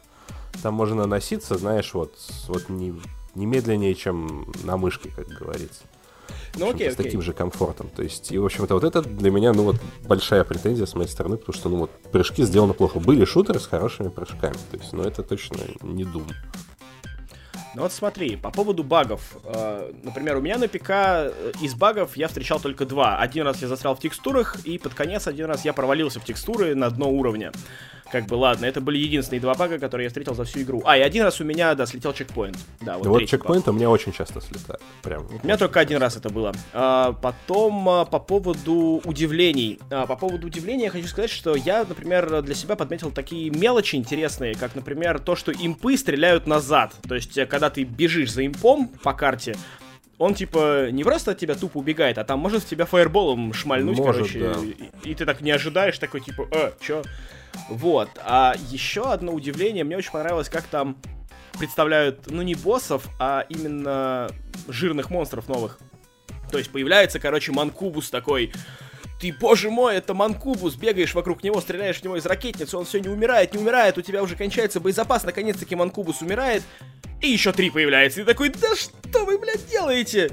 там можно наноситься, знаешь, вот, вот не, не медленнее, чем на мышке, как говорится. Ну окей, с окей. таким же комфортом. То есть, и, в общем-то, вот это для меня, ну, вот, большая претензия с моей стороны, потому что, ну, вот, прыжки сделаны плохо. Были шутеры с хорошими прыжками. То есть, ну, это точно не Doom. Ну вот смотри, по поводу багов. Э, например, у меня на ПК э, из багов я встречал только два. Один раз я застрял в текстурах, и под конец один раз я провалился в текстуры на дно уровня. Как бы, ладно, это были единственные два бага, которые я встретил за всю игру. А, и один раз у меня, да, слетел чекпоинт. Да, вот Вот, третий баг. чекпоинты у меня очень часто слетают. Прям. У меня только один раз это было. А, потом а, по поводу удивлений. А, по поводу удивления я хочу сказать, что я, например, для себя подметил такие мелочи интересные, как, например, то, что импы стреляют назад. То есть, э, когда ты бежишь за импом по карте, он типа не просто от тебя тупо убегает, а там может в тебя фаерболом шмальнуть, Может, короче, да. и, и ты так не ожидаешь, такой типа, э, чё? Вот. А еще одно удивление, мне очень понравилось, как там представляют, ну, не боссов, а именно жирных монстров новых. То есть появляется, короче, Манкубус такой, ты, боже мой, это Манкубус, бегаешь вокруг него, стреляешь в него из ракетницы, он все не умирает, не умирает, у тебя уже кончается боезапас, наконец-таки Манкубус умирает, и еще три появляется, и такой, да что вы, блядь, делаете?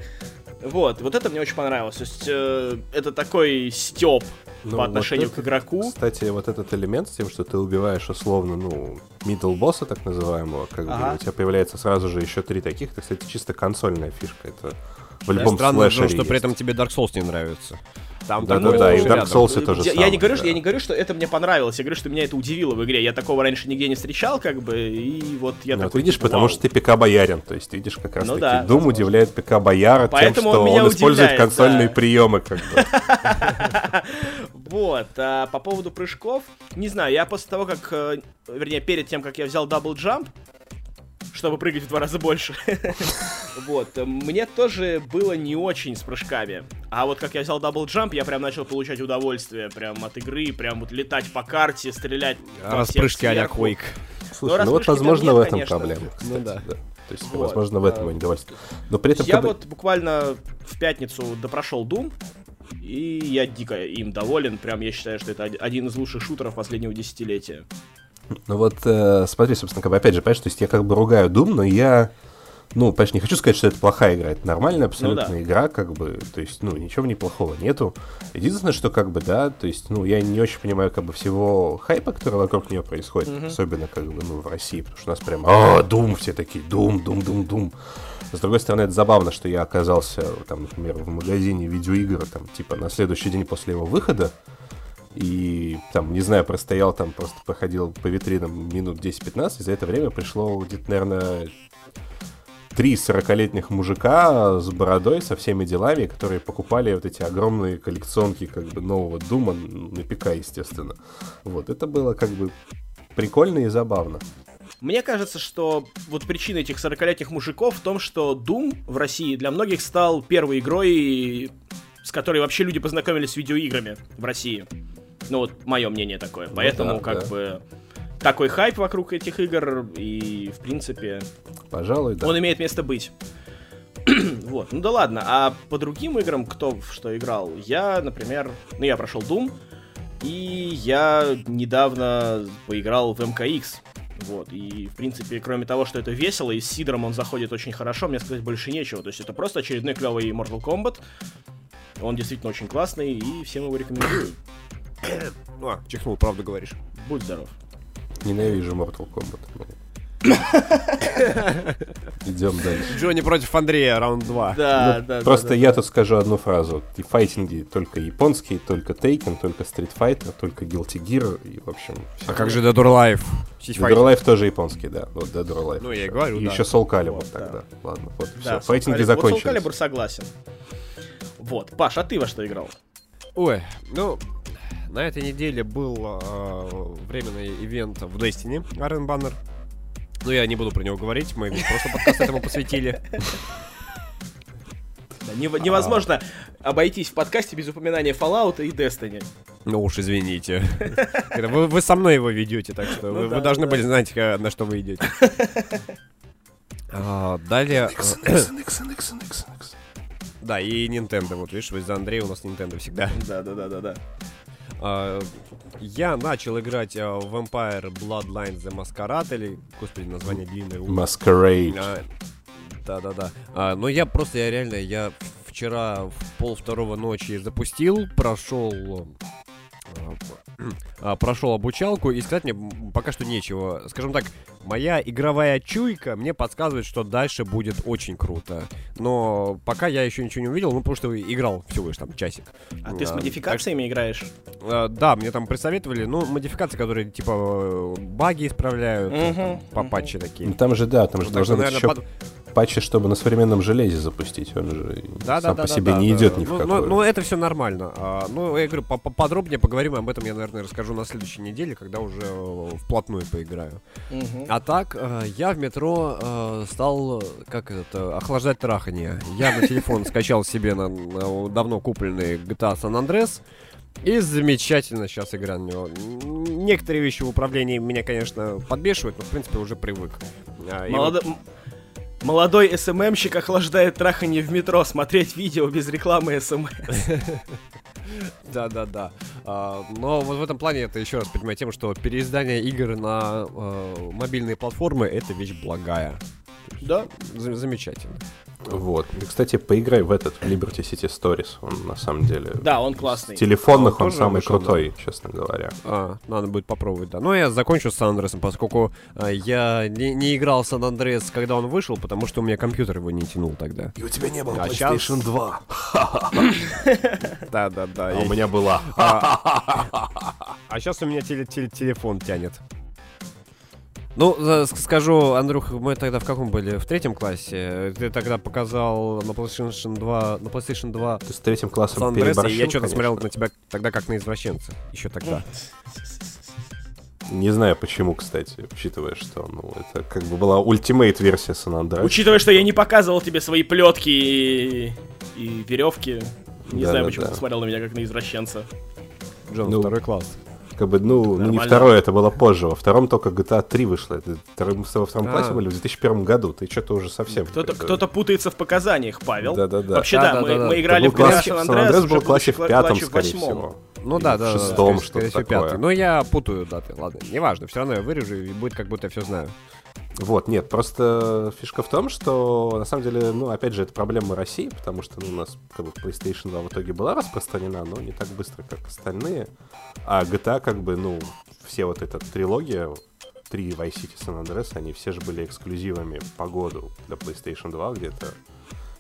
Вот, вот это мне очень понравилось, то есть э, это такой степ Ну, по отношению вот к это, игроку. Кстати, вот этот элемент с тем, что ты убиваешь условно, ну, middle босса так называемого, как Ага. бы у тебя появляется сразу же еще три таких, это, кстати, чисто консольная фишка. Это в любом Странно, слэшере что при этом тебе Dark Souls не нравится. Там Да, да, да, и Dark. Souls тоже я, я самое, не говорю, что, да. я не говорю, что это мне понравилось, я говорю, что меня это удивило в игре. Я такого раньше нигде не встречал, как бы, и вот я Ну, такой, видишь, типа, потому что ты ПК-боярин, то есть видишь, как раз Ну таки да, Doom возможно. удивляет ПК-бояра тем, Поэтому что он меня он использует консольные да. приемы, как бы. [LAUGHS] Вот, а по поводу прыжков, не знаю, я после того, как, э, вернее, перед тем, как я взял double jump, чтобы прыгать в два раза больше, [LAUGHS] вот, э, мне тоже было не очень с прыжками. А вот как я взял double jump, я прям начал получать удовольствие прям от игры, прям вот летать по карте, стрелять во Раз прыжки а-ля. Quake. Слушай, раз ну вот, возможно, в этом проблема, Ну да. да. То есть, Вот, возможно, в этом да. недовольство. Но при этом... Я когда- вот буквально в пятницу допрошел Doom, и я дико им доволен. Прям я считаю, что это од- один из лучших шутеров последнего десятилетия. Ну вот, э, смотри, собственно, как бы, опять же, понимаешь, то есть я как бы ругаю Doom, но я, ну, понимаешь, не хочу сказать, что это плохая игра, это нормальная абсолютно Ну да. игра, как бы, то есть, ну, ничего в ней плохого нету. Единственное, что, как бы, да, то есть, ну, я не очень понимаю, как бы, всего хайпа, который вокруг нее происходит, особенно, как бы, ну, в России, потому что у нас прям, а, Doom, все такие, Doom, Doom, Doom, Doom. С другой стороны, это забавно, что я оказался, там, например, в магазине видеоигр, там, типа, на следующий день после его выхода, и там, не знаю, простоял там, просто проходил по витринам минут 10-15, и за это время пришло где-то, наверное, три 40-летних мужика с бородой, со всеми делами, которые покупали вот эти огромные коллекционки как бы нового Дума на ПК, естественно. Вот, это было как бы прикольно и забавно. Мне кажется, что вот причина этих 40-летних мужиков в том, что Doom в России для многих стал первой игрой, с которой вообще люди познакомились с видеоиграми в России. Ну вот, мое мнение такое. Поэтому, да, как да. бы, такой хайп вокруг этих игр, и, в принципе, Пожалуй, да. он имеет место быть. [CLEARS THROAT] вот, ну да ладно. А по другим играм, кто в что играл? Я, например, ну я прошел Doom, и я недавно поиграл в МКХ. Вот, и, в принципе, кроме того, что это весело, и с Сидром он заходит очень хорошо, мне сказать больше нечего. То есть это просто очередной клевый Mortal Kombat. Он действительно очень классный, и всем его рекомендую. [COUGHS] А, чихнул, правду говоришь. Будь здоров. Ненавижу Mortal Kombat. [COUGHS] Идем дальше. Джонни против Андрея, раунд 2. Да, Ну, да, Просто да, я тут скажу одну фразу. И файтинги только японские, только Taken, только Street Fighter, только Guilty Gear. И, в общем, А как же Dead or Alive? Dead or Alive тоже японский, да. Вот Dead or Alive. Ну, я и говорю, И да. еще Soul Calibur Вот, тогда. да. Ладно, вот, Да, все. Файтинги закончились. Вот Soul Calibur согласен. Вот, Паш, а ты во что играл? Ой, ну, на этой неделе был э, временный ивент в Destiny, Iron Banner. Но я не буду про него говорить, мы просто подкаст этому посвятили. Невозможно обойтись в подкасте без упоминания Fallout и Destiny. Ну уж извините. Вы, вы со мной его ведете, так что Ну вы, вы должны да. были знать, на что вы идете. [LAUGHS] А, далее... [COUGHS] Да, и Nintendo. Вот видишь, из-за Андрея у нас Nintendo всегда. Да, да, да, да, да. А, Я начал играть а, в Vampire Bloodlines The Masquerade, или, господи, название длинное. Masquerade. А, Да-да-да. Но я просто, я реально, я вчера в пол второго ночи запустил, прошел [CLEARS THROAT] прошел обучалку, и сказать мне пока что нечего. Скажем так, моя игровая чуйка мне подсказывает, что дальше будет очень круто. Но пока я еще ничего не увидел, ну потому что играл всего лишь там часик. А ты с А, модификациями играешь? а, да, мне там присоветовали, ну, модификации, которые, типа, э, баги исправляют, там, по патче такие. Ну, там же, да, там же Так должны что, быть наверное, еще под- патчи, чтобы на современном железе запустить. Он же Да, сам да, по да, себе да, не да, идет да. ни в ну, какое. ну, ну, это все нормально. А, ну, я говорю, по- поподробнее поговорим об этом я, наверное, расскажу на следующей неделе, когда уже э, вплотную поиграю. Мгм. А так, э, я в метро э, стал, как это, охлаждать трахание. Я на телефон скачал себе на, на давно купленный GTA San Andreas. И замечательно сейчас игра на него. Некоторые вещи в управлении меня, конечно, подбешивают, но, в принципе, уже привык. А, и Молодо- м- Молодой СММщик охлаждает траханье в метро, смотреть видео без рекламы СММ. [LAUGHS] Да-да-да. А, но вот в этом плане это еще раз понимаю тем, что переиздание игр на э, мобильные платформы это вещь благая. Да? За- замечательно. Вот. И, кстати, поиграй в этот в Liberty City Stories. Он на самом деле. Да, он С классный. телефонных Он он самый вышел, крутой, честно говоря. А, надо будет попробовать, да. Но я закончу с Сан Андресом, поскольку а, я не, не играл в Сан Андрес, когда он вышел, потому что у меня компьютер его не тянул тогда. И у тебя не было А PlayStation 2. [LAUGHS] Да-да-да. А у меня была. А сейчас у меня теле- теле- телефон тянет. Ну, скажу, Андрюх, мы тогда в каком были? В третьем классе. Ты тогда показал на PlayStation 2, на PlayStation 2 Ты с третьим классом Сан Андреас, и я что-то смотрел на тебя тогда как на извращенца. Еще тогда. Не знаю почему, кстати, учитывая, что ну, это как бы была ультимейт версия Сан Андреас. Учитывая, что я не показывал тебе свои плетки и, и веревки, не Да, знаю, да, почему да. ты смотрел на меня как на извращенца. Джон, Ну, второй класс. Как бы, ну, ну, не второе, это было позже. Во втором только GTA 3 вышло. Это мы с тобой во втором А. классе были в 2001 году. Ты что-то уже совсем... Кто-то, кто-то путается в показаниях, Павел. Да-да-да. Вообще, да, мы, Да-да-да-да. мы играли в San Сан Andreas Андреас уже был в классе в пятом, скорее восьмом. всего. Ну да, в да, да, шестом, что-то такое. Но я путаю даты, ладно, неважно, все равно я вырежу, и будет как будто я все знаю. Вот, нет, просто фишка в том, что на самом деле, ну, опять же, это проблема России, потому что ну, у нас как бы PlayStation 2 в итоге была распространена, но не так быстро, как остальные. А GTA, как бы, ну, все вот эта трилогия, три Vice City San Andreas, они все же были эксклюзивами по году для PlayStation 2 где-то.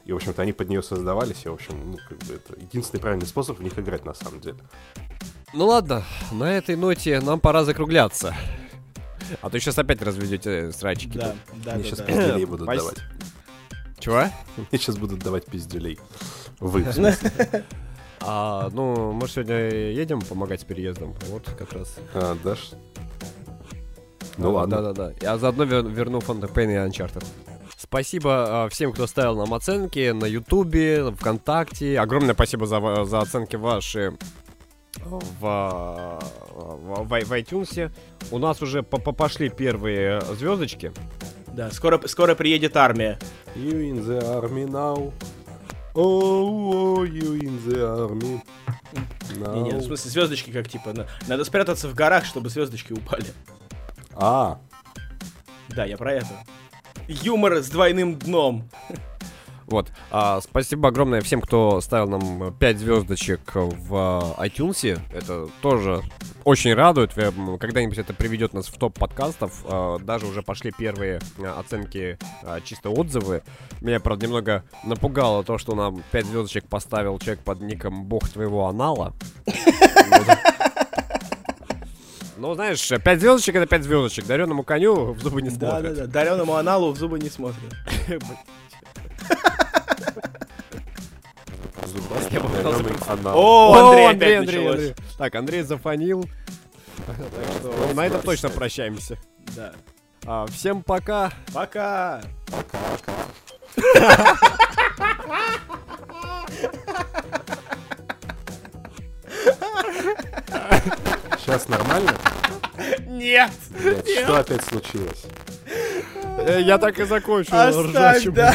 И, в общем-то, они под нее создавались, и, в общем, ну, как бы это единственный правильный способ в них играть, на самом деле. Ну ладно, на этой ноте нам пора закругляться. А то сейчас опять разведете срачики. Да, да, Мне да, сейчас да. пиздюлей будут давать. Чего? Мне сейчас будут давать пиздюлей. Вы, в [LAUGHS] смысле. А, ну, мы сегодня едем помогать с переездом. Вот как раз. А, дашь? Ну ладно. Да-да-да. Я заодно вер- верну Phantom Pain и Uncharted. Спасибо а, всем, кто ставил нам оценки на Ютубе, ВКонтакте. Огромное спасибо за, за оценки ваши в, в, в, в iTunes. У нас уже по- по- пошли первые звездочки. Да, скоро, скоро приедет армия. You in the army now. Oh, oh, you in the army. Now. Не, не, в смысле, звездочки как типа. на- Надо спрятаться в горах, чтобы звездочки упали. А, Да, я про это. Юмор с двойным дном. Вот. А, спасибо огромное всем, кто ставил нам 5 звездочек в а, iTunes. Это тоже очень радует. Э, Когда-нибудь это приведет нас в топ подкастов. А, Даже уже пошли первые а, оценки, а, чисто отзывы. Меня, правда, немного напугало то, что нам 5 звездочек поставил человек под ником Бог твоего анала. Ну, знаешь, 5 звездочек это 5 звездочек. Дареному коню в зубы не Да, да, смотрят. да. Дареному аналу в зубы не смотрят. [LAUGHS] зубастый Я попытался наверное, анал. О, Андрей, Андрей, опять Андрей. Так, Андрей зафонил. Так что На этом точно прощаемся. Да. А, Всем пока. Пока. Сейчас нормально? Нет. Блядь, что опять случилось? Э, Я так и закончу. Оставь, да.